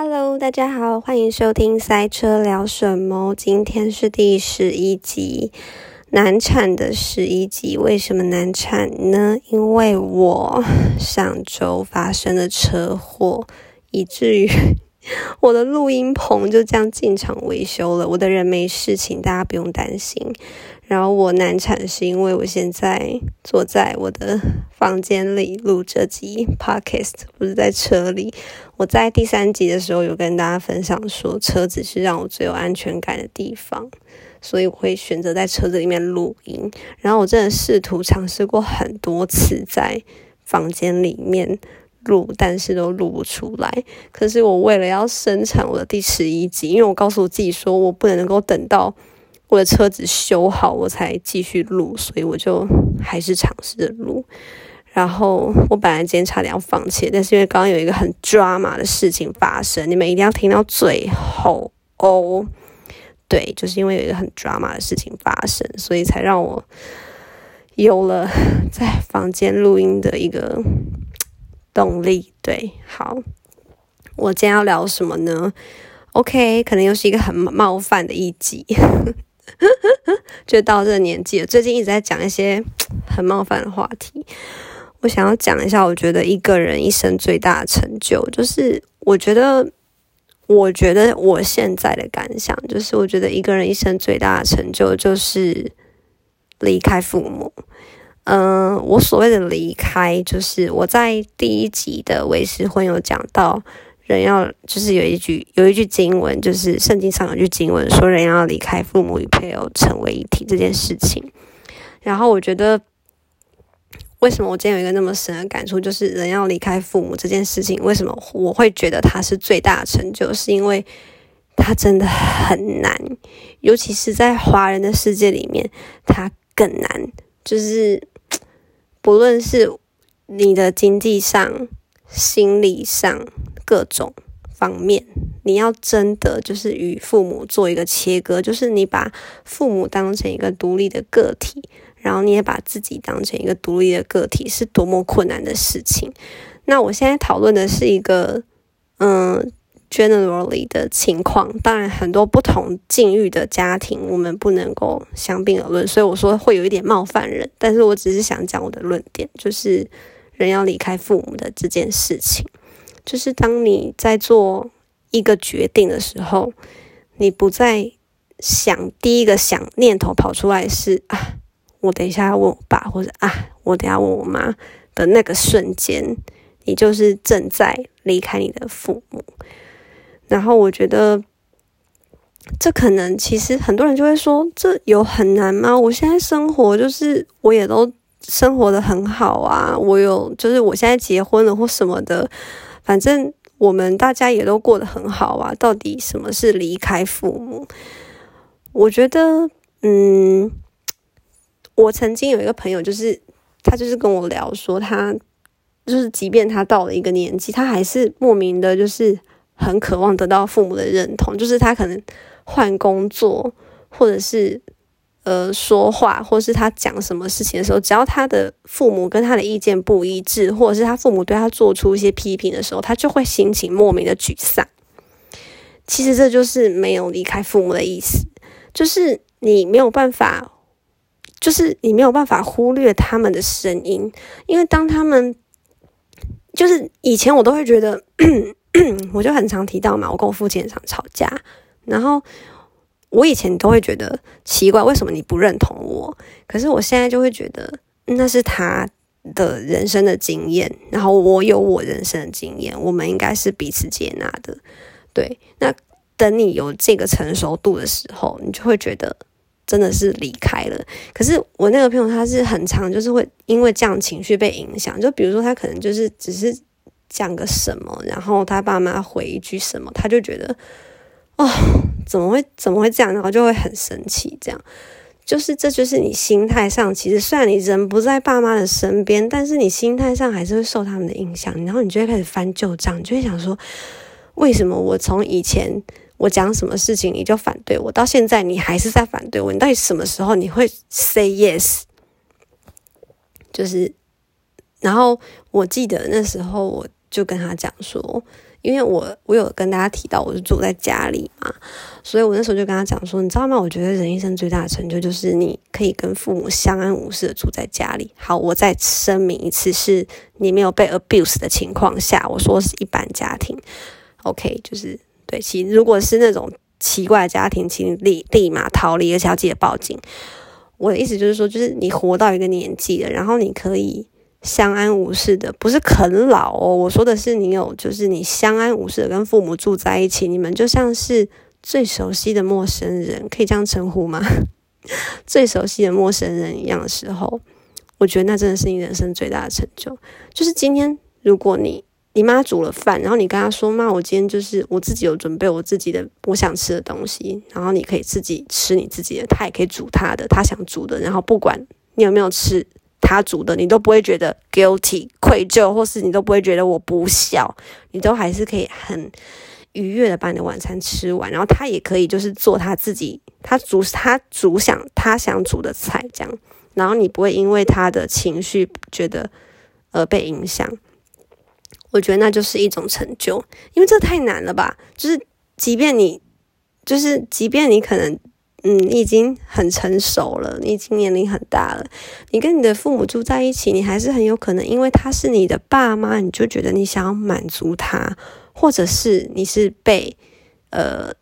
Hello，大家好，欢迎收听《塞车聊什么》。今天是第十一集，难产的十一集。为什么难产呢？因为我上周发生了车祸，以至于 我的录音棚就这样进场维修了。我的人没事情，大家不用担心。然后我难产是因为我现在坐在我的房间里录这集 podcast，不是在车里。我在第三集的时候有跟大家分享说，车子是让我最有安全感的地方，所以我会选择在车子里面录音。然后我真的试图尝试过很多次在房间里面录，但是都录不出来。可是我为了要生产我的第十一集，因为我告诉我自己说我不能够等到。我的车子修好，我才继续录，所以我就还是尝试着录。然后我本来今天差点要放弃，但是因为刚刚有一个很抓马的事情发生，你们一定要听到最后哦。对，就是因为有一个很抓马的事情发生，所以才让我有了在房间录音的一个动力。对，好，我今天要聊什么呢？OK，可能又是一个很冒犯的一集。就到这个年纪了，最近一直在讲一些很冒犯的话题。我想要讲一下，我觉得一个人一生最大的成就，就是我觉得，我觉得我现在的感想，就是我觉得一个人一生最大的成就，就是离开父母。嗯，我所谓的离开，就是我在第一集的维持婚有讲到。人要就是有一句有一句经文，就是圣经上有句经文说，人要离开父母与配偶成为一体这件事情。然后我觉得，为什么我今天有一个那么深的感触，就是人要离开父母这件事情，为什么我会觉得它是最大的成就？是因为它真的很难，尤其是在华人的世界里面，它更难。就是不论是你的经济上、心理上。各种方面，你要真的就是与父母做一个切割，就是你把父母当成一个独立的个体，然后你也把自己当成一个独立的个体，是多么困难的事情。那我现在讨论的是一个嗯，generally 的情况，当然很多不同境遇的家庭，我们不能够相并而论，所以我说会有一点冒犯人，但是我只是想讲我的论点，就是人要离开父母的这件事情。就是当你在做一个决定的时候，你不再想第一个想念头跑出来是啊，我等一下要问我爸，或者啊，我等下问我妈的那个瞬间，你就是正在离开你的父母。然后我觉得，这可能其实很多人就会说，这有很难吗？我现在生活就是我也都生活的很好啊，我有就是我现在结婚了或什么的。反正我们大家也都过得很好啊。到底什么是离开父母？我觉得，嗯，我曾经有一个朋友，就是他就是跟我聊说，他就是即便他到了一个年纪，他还是莫名的，就是很渴望得到父母的认同。就是他可能换工作，或者是。呃，说话或是他讲什么事情的时候，只要他的父母跟他的意见不一致，或者是他父母对他做出一些批评的时候，他就会心情莫名的沮丧。其实这就是没有离开父母的意思，就是你没有办法，就是你没有办法忽略他们的声音，因为当他们就是以前我都会觉得，我就很常提到嘛，我跟我父亲常吵架，然后。我以前都会觉得奇怪，为什么你不认同我？可是我现在就会觉得那是他的人生的经验，然后我有我人生的经验，我们应该是彼此接纳的。对，那等你有这个成熟度的时候，你就会觉得真的是离开了。可是我那个朋友他是很长，就是会因为这样情绪被影响，就比如说他可能就是只是讲个什么，然后他爸妈回一句什么，他就觉得。哦，怎么会怎么会这样？然后就会很生气。这样就是这就是你心态上，其实虽然你人不在爸妈的身边，但是你心态上还是会受他们的影响。然后你就会开始翻旧账，就会想说，为什么我从以前我讲什么事情你就反对我，到现在你还是在反对我？你到底什么时候你会 say yes？就是，然后我记得那时候我就跟他讲说。因为我我有跟大家提到我是住在家里嘛，所以我那时候就跟他讲说，你知道吗？我觉得人一生最大的成就就是你可以跟父母相安无事的住在家里。好，我再声明一次，是你没有被 abuse 的情况下，我说是一般家庭。OK，就是对，其如果是那种奇怪的家庭，请立立马逃离，而且要记得报警。我的意思就是说，就是你活到一个年纪了，然后你可以。相安无事的，不是啃老哦。我说的是你有，就是你相安无事的跟父母住在一起，你们就像是最熟悉的陌生人，可以这样称呼吗？最熟悉的陌生人一样的时候，我觉得那真的是你人生最大的成就。就是今天，如果你你妈煮了饭，然后你跟她说：“妈，我今天就是我自己有准备我自己的我想吃的东西，然后你可以自己吃你自己的，她也可以煮她的，她想煮的，然后不管你有没有吃。”他煮的，你都不会觉得 guilty 愧疚，或是你都不会觉得我不孝，你都还是可以很愉悦的把你的晚餐吃完。然后他也可以就是做他自己，他煮他煮想他想煮的菜这样，然后你不会因为他的情绪觉得而被影响。我觉得那就是一种成就，因为这太难了吧？就是即便你，就是即便你可能。嗯，你已经很成熟了，你已经年龄很大了。你跟你的父母住在一起，你还是很有可能，因为他是你的爸妈，你就觉得你想要满足他，或者是你是被呃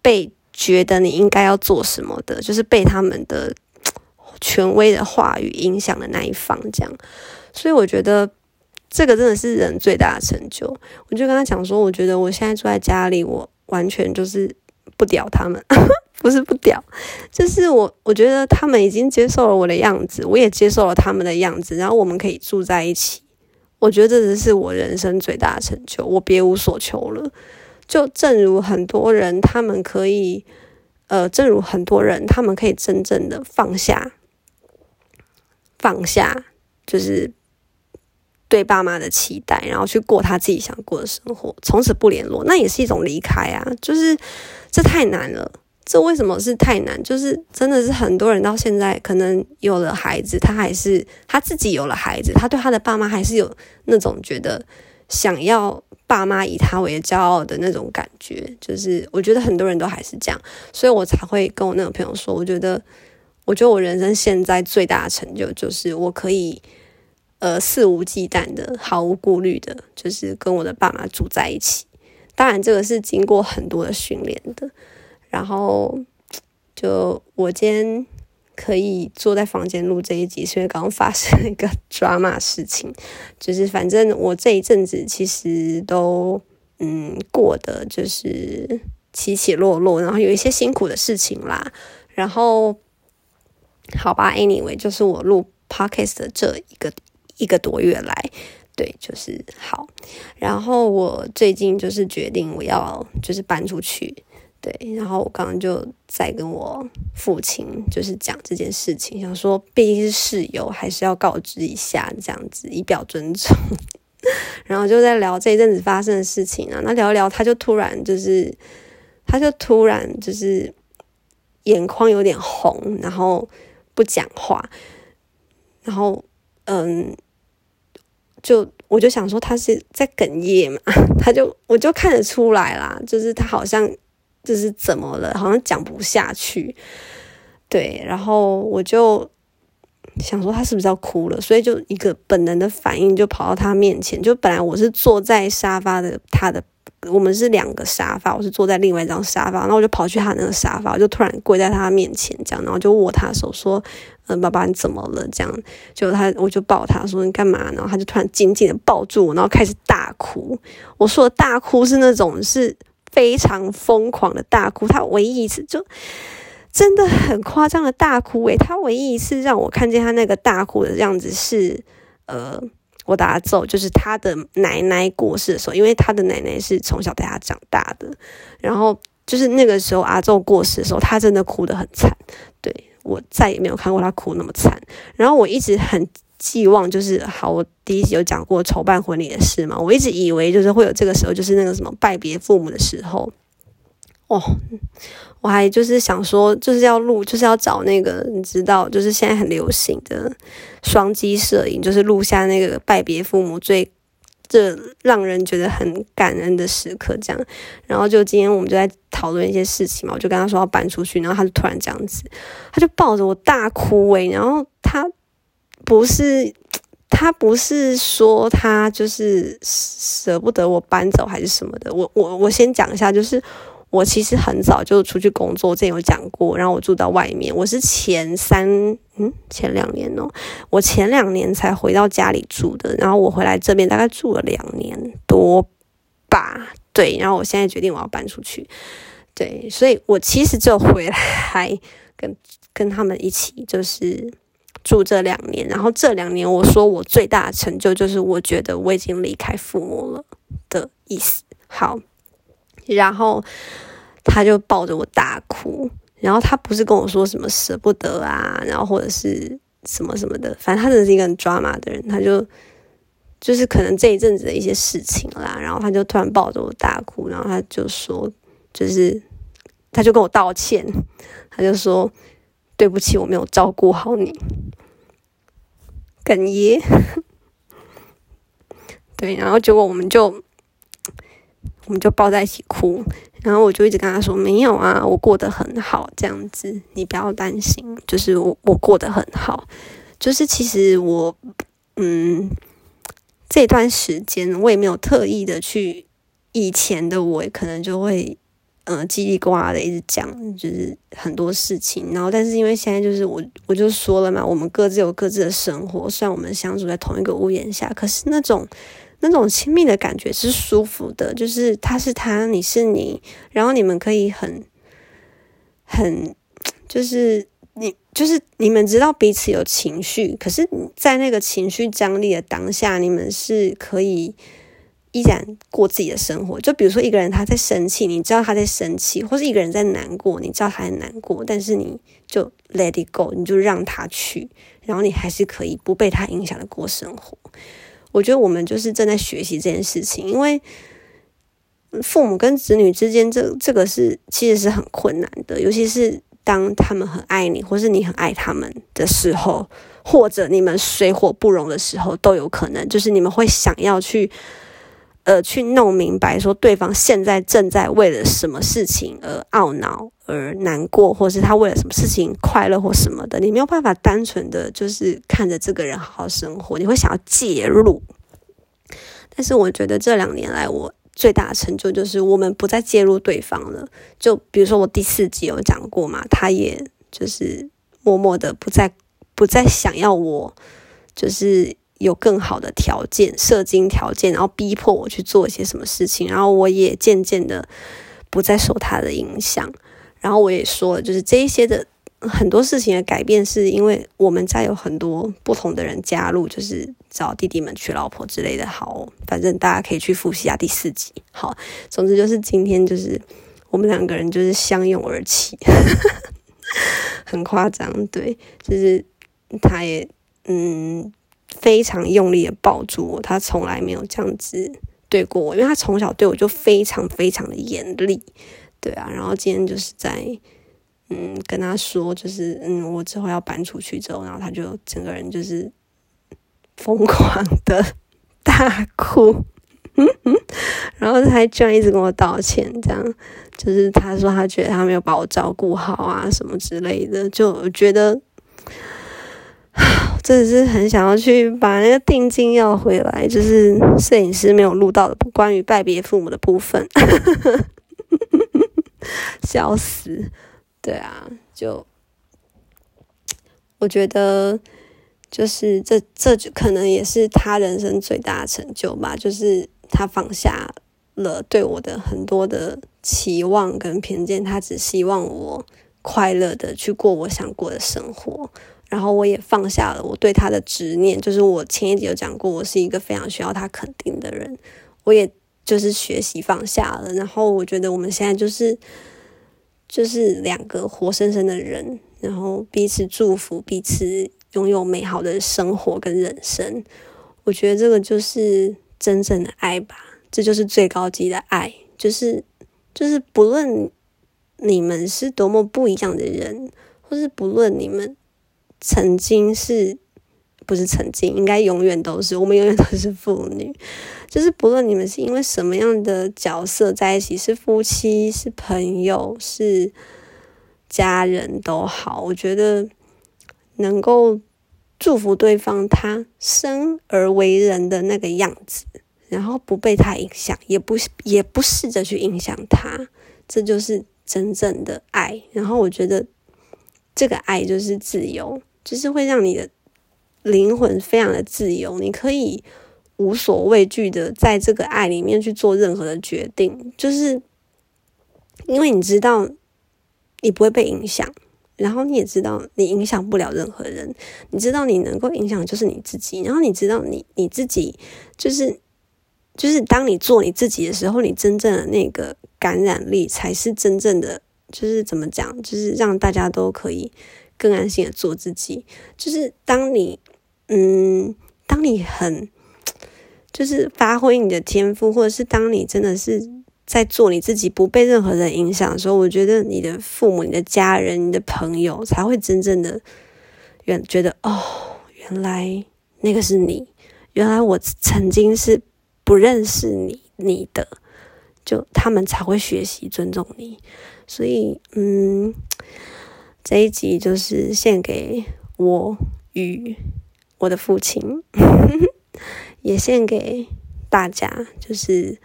被觉得你应该要做什么的，就是被他们的权威的话语影响的那一方。这样，所以我觉得这个真的是人最大的成就。我就跟他讲说，我觉得我现在住在家里，我完全就是不屌他们。不是不屌，就是我，我觉得他们已经接受了我的样子，我也接受了他们的样子，然后我们可以住在一起。我觉得这只是我人生最大的成就，我别无所求了。就正如很多人，他们可以，呃，正如很多人，他们可以真正的放下，放下，就是对爸妈的期待，然后去过他自己想过的生活，从此不联络，那也是一种离开啊。就是这太难了。这为什么是太难？就是真的是很多人到现在可能有了孩子，他还是他自己有了孩子，他对他的爸妈还是有那种觉得想要爸妈以他为骄傲的那种感觉。就是我觉得很多人都还是这样，所以我才会跟我那个朋友说，我觉得，我觉得我人生现在最大的成就就是我可以呃肆无忌惮的、毫无顾虑的，就是跟我的爸妈住在一起。当然，这个是经过很多的训练的。然后，就我今天可以坐在房间录这一集，是因为刚刚发生了一个 drama 事情。就是反正我这一阵子其实都嗯过的就是起起落落，然后有一些辛苦的事情啦。然后，好吧，anyway，就是我录 podcast 的这一个一个多月来，对，就是好。然后我最近就是决定我要就是搬出去。对，然后我刚刚就在跟我父亲就是讲这件事情，想说毕竟是室友，还是要告知一下这样子，以表尊重。然后就在聊这一阵子发生的事情啊，那聊一聊，他就突然就是，他就突然就是眼眶有点红，然后不讲话，然后嗯，就我就想说他是在哽咽嘛，他就我就看得出来啦，就是他好像。这是怎么了？好像讲不下去，对，然后我就想说他是不是要哭了，所以就一个本能的反应就跑到他面前。就本来我是坐在沙发的他的，我们是两个沙发，我是坐在另外一张沙发，然后我就跑去他那个沙发，我就突然跪在他面前，这样，然后就握他手说：“嗯，爸爸你怎么了？”这样，就他我就抱他说：“你干嘛？”然后他就突然紧紧的抱住我，然后开始大哭。我说大哭是那种是。非常疯狂的大哭，他唯一一次就真的很夸张的大哭诶，他唯一一次让我看见他那个大哭的样子是，呃，我打咒，就是他的奶奶过世的时候，因为他的奶奶是从小带他长大的，然后就是那个时候阿宙过世的时候，他真的哭得很惨，对我再也没有看过他哭那么惨，然后我一直很。寄望就是好，我第一集有讲过筹办婚礼的事嘛，我一直以为就是会有这个时候，就是那个什么拜别父母的时候。哦，我还就是想说，就是要录，就是要找那个你知道，就是现在很流行的双机摄影，就是录下那个拜别父母最这让人觉得很感恩的时刻，这样。然后就今天我们就在讨论一些事情嘛，我就跟他说要搬出去，然后他就突然这样子，他就抱着我大哭诶，然后他不是他不是说他就是舍不得我搬走还是什么的，我我我先讲一下，就是。我其实很早就出去工作，之前有讲过。然后我住到外面，我是前三嗯前两年哦，我前两年才回到家里住的。然后我回来这边大概住了两年多吧，对。然后我现在决定我要搬出去，对。所以我其实就回来跟跟他们一起，就是住这两年。然后这两年我说我最大的成就就是我觉得我已经离开父母了的意思。好。然后他就抱着我大哭，然后他不是跟我说什么舍不得啊，然后或者是什么什么的，反正他真的是一个很抓马的人，他就就是可能这一阵子的一些事情啦，然后他就突然抱着我大哭，然后他就说，就是他就跟我道歉，他就说对不起，我没有照顾好你，哽咽，对，然后结果我们就。我们就抱在一起哭，然后我就一直跟他说：“没有啊，我过得很好，这样子你不要担心，就是我我过得很好，就是其实我嗯这段时间我也没有特意的去，以前的我可能就会嗯叽里呱啦的一直讲，就是很多事情，然后但是因为现在就是我我就说了嘛，我们各自有各自的生活，虽然我们相处在同一个屋檐下，可是那种。那种亲密的感觉是舒服的，就是他是他，你是你，然后你们可以很很，就是你就是你们知道彼此有情绪，可是，在那个情绪张力的当下，你们是可以依然过自己的生活。就比如说一个人他在生气，你知道他在生气，或是一个人在难过，你知道他在难过，但是你就 let it go，你就让他去，然后你还是可以不被他影响的过生活。我觉得我们就是正在学习这件事情，因为父母跟子女之间，这这个是其实是很困难的，尤其是当他们很爱你，或是你很爱他们的时候，或者你们水火不容的时候，都有可能，就是你们会想要去。呃，去弄明白说对方现在正在为了什么事情而懊恼、而难过，或是他为了什么事情快乐或什么的，你没有办法单纯的就是看着这个人好好生活，你会想要介入。但是我觉得这两年来，我最大的成就就是我们不再介入对方了。就比如说我第四集有讲过嘛，他也就是默默的不再不再想要我，就是。有更好的条件，射精条件，然后逼迫我去做一些什么事情，然后我也渐渐的不再受他的影响。然后我也说了，就是这一些的很多事情的改变，是因为我们家有很多不同的人加入，就是找弟弟们娶老婆之类的。好，反正大家可以去复习下第四集。好，总之就是今天就是我们两个人就是相拥而泣，很夸张。对，就是他也嗯。非常用力的抱住我，他从来没有这样子对过我，因为他从小对我就非常非常的严厉，对啊。然后今天就是在嗯跟他说，就是嗯我之后要搬出去之后，然后他就整个人就是疯狂的大哭，然后他居然一直跟我道歉，这样就是他说他觉得他没有把我照顾好啊什么之类的，就觉得。真的是很想要去把那个定金要回来，就是摄影师没有录到的关于拜别父母的部分，笑死！对啊，就我觉得，就是这这就可能也是他人生最大的成就吧，就是他放下了对我的很多的期望跟偏见，他只希望我快乐的去过我想过的生活。然后我也放下了我对他的执念，就是我前一集有讲过，我是一个非常需要他肯定的人，我也就是学习放下了。然后我觉得我们现在就是就是两个活生生的人，然后彼此祝福，彼此拥有美好的生活跟人生。我觉得这个就是真正的爱吧，这就是最高级的爱，就是就是不论你们是多么不一样的人，或是不论你们。曾经是不是曾经，应该永远都是，我们永远都是父女。就是不论你们是因为什么样的角色在一起，是夫妻、是朋友、是家人都好，我觉得能够祝福对方他生而为人的那个样子，然后不被他影响，也不也不试着去影响他，这就是真正的爱。然后我觉得这个爱就是自由，就是会让你的灵魂非常的自由，你可以。无所畏惧的在这个爱里面去做任何的决定，就是因为你知道你不会被影响，然后你也知道你影响不了任何人，你知道你能够影响就是你自己，然后你知道你你自己就是就是当你做你自己的时候，你真正的那个感染力才是真正的，就是怎么讲，就是让大家都可以更安心的做自己，就是当你嗯，当你很。就是发挥你的天赋，或者是当你真的是在做你自己，不被任何人影响的时候，我觉得你的父母、你的家人、你的朋友才会真正的原觉得哦，原来那个是你，原来我曾经是不认识你你的，就他们才会学习尊重你。所以，嗯，这一集就是献给我与我的父亲。也献给大家，就是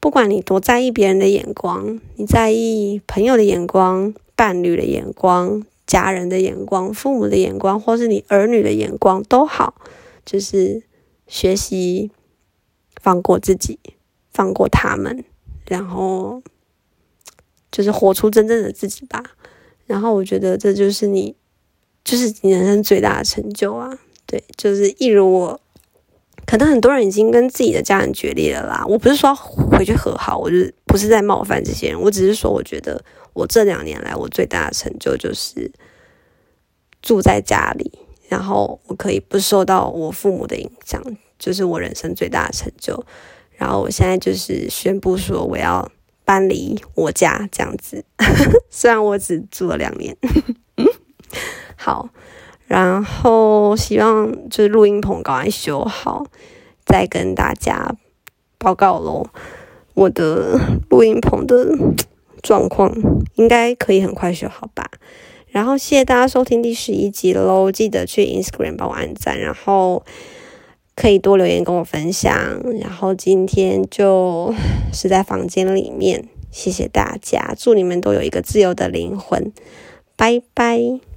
不管你多在意别人的眼光，你在意朋友的眼光、伴侣的眼光、家人的眼光、父母的眼光，或是你儿女的眼光都好，就是学习放过自己，放过他们，然后就是活出真正的自己吧。然后我觉得这就是你，就是你人生最大的成就啊！对，就是一如我。可能很多人已经跟自己的家人决裂了啦。我不是说回去和好，我就不是在冒犯这些人。我只是说，我觉得我这两年来我最大的成就就是住在家里，然后我可以不受到我父母的影响，就是我人生最大的成就。然后我现在就是宣布说我要搬离我家这样子，虽然我只住了两年。好。然后希望就是录音棚赶快修好，再跟大家报告喽。我的录音棚的状况应该可以很快修好吧。然后谢谢大家收听第十一集喽，记得去 Instagram 帮我按赞，然后可以多留言跟我分享。然后今天就 是在房间里面，谢谢大家，祝你们都有一个自由的灵魂，拜拜。